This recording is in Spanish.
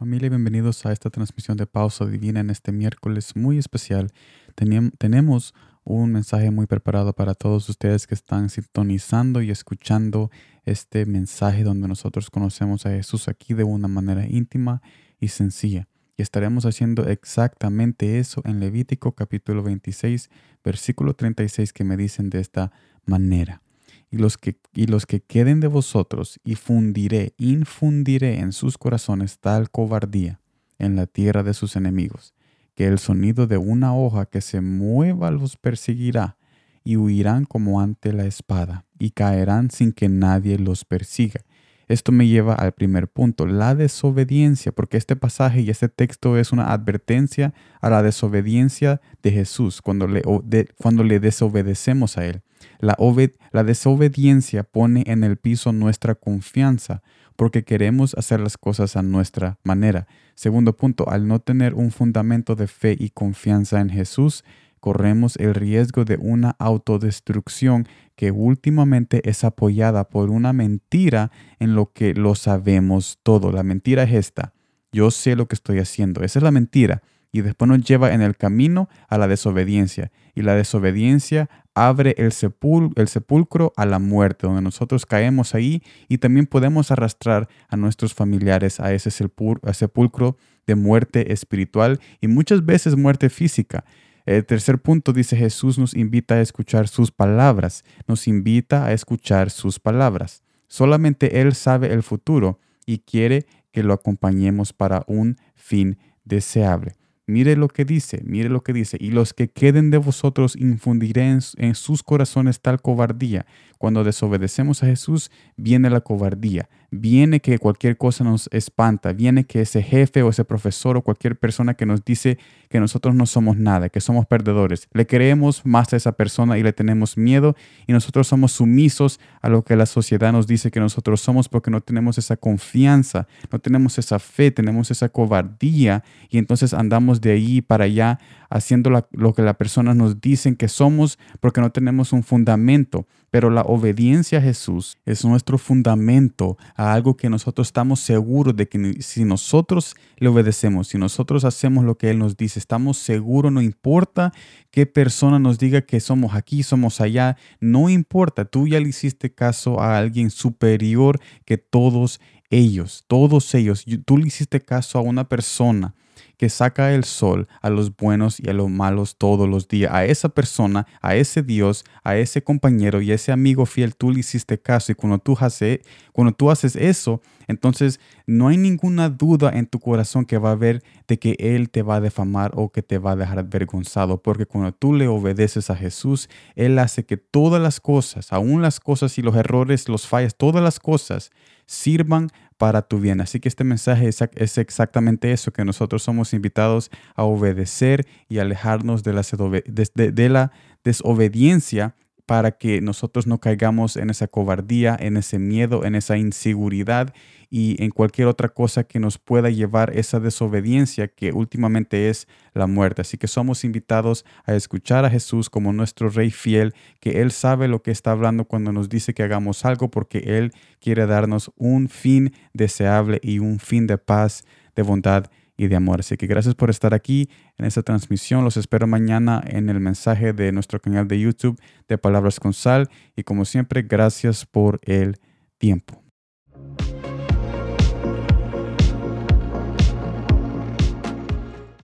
familia, bienvenidos a esta transmisión de Pausa Divina en este miércoles muy especial. tenemos un mensaje muy preparado para todos ustedes que están sintonizando y escuchando este mensaje donde nosotros conocemos a Jesús aquí de una manera íntima y sencilla. Y estaremos haciendo exactamente eso en Levítico capítulo 26, versículo 36 que me dicen de esta manera y los que, y los que queden de vosotros, y fundiré, infundiré en sus corazones tal cobardía en la tierra de sus enemigos, que el sonido de una hoja que se mueva los perseguirá, y huirán como ante la espada, y caerán sin que nadie los persiga. Esto me lleva al primer punto, la desobediencia, porque este pasaje y este texto es una advertencia a la desobediencia de Jesús cuando le, cuando le desobedecemos a Él. La, desobediencia pone en el piso nuestra confianza porque queremos hacer las cosas a nuestra manera. Segundo punto, al no tener un fundamento de fe y confianza en Jesús, corremos el riesgo de una autodestrucción que últimamente es apoyada por una mentira en lo que lo sabemos todo. La mentira es esta. Yo sé lo que estoy haciendo. Esa es la mentira. Y después nos lleva en el camino a la desobediencia. Y la desobediencia abre el, sepulcro a la muerte, donde nosotros caemos ahí y también podemos arrastrar a nuestros familiares a ese sepulcro de muerte espiritual y muchas veces muerte física. El tercer punto dice Jesús nos invita a escuchar sus palabras, nos invita a escuchar sus palabras. Solamente Él sabe el futuro y quiere que lo acompañemos para un fin deseable. Mire lo que dice, mire lo que dice. Y los que queden de vosotros infundiré en, sus corazones tal cobardía. Cuando desobedecemos a Jesús, viene la cobardía. Viene que cualquier cosa nos espanta. Viene que ese jefe o ese profesor o cualquier persona que nos dice que nosotros no somos nada, que somos perdedores. Le creemos más a esa persona y le tenemos miedo y nosotros somos sumisos a lo que la sociedad nos dice que nosotros somos porque no tenemos esa confianza, no tenemos esa fe, tenemos esa cobardía y entonces andamos de ahí para allá haciendo lo que las personas nos dicen que somos porque no tenemos un fundamento. Pero la obediencia a Jesús es nuestro fundamento a algo que nosotros estamos seguros de que si nosotros le obedecemos, si nosotros hacemos lo que Él nos dice, estamos seguros, no importa qué persona nos diga que somos aquí, somos allá, no importa, tú ya le hiciste caso a alguien superior que todos ellos, todos ellos, tú le hiciste caso a una persona que saca el sol a los buenos y a los malos todos los días. A esa persona, a ese Dios, a ese compañero y a ese amigo fiel, tú le hiciste caso. Y cuando tú, haces, cuando tú haces eso, entonces no hay ninguna duda en tu corazón que va a haber de que Él te va a defamar o que te va a dejar avergonzado. Porque cuando tú le obedeces a Jesús, Él hace que todas las cosas, aún las cosas y los errores, los fallas, todas las cosas sirvan para tu bien. Así que este mensaje es, exactamente eso, que nosotros somos invitados a obedecer y alejarnos de la, de la desobediencia para que nosotros no caigamos en esa cobardía, en ese miedo, en esa inseguridad y en cualquier otra cosa que nos pueda llevar esa desobediencia que últimamente es la muerte. Así que somos invitados a escuchar a Jesús como nuestro Rey fiel, que Él sabe lo que está hablando cuando nos dice que hagamos algo porque Él quiere darnos un fin deseable y un fin de paz, de bondad y de amor. Así que gracias por estar aquí en esta transmisión. Los espero mañana en el mensaje de nuestro canal de YouTube de Palabras con Sal. Y como siempre, gracias por el tiempo.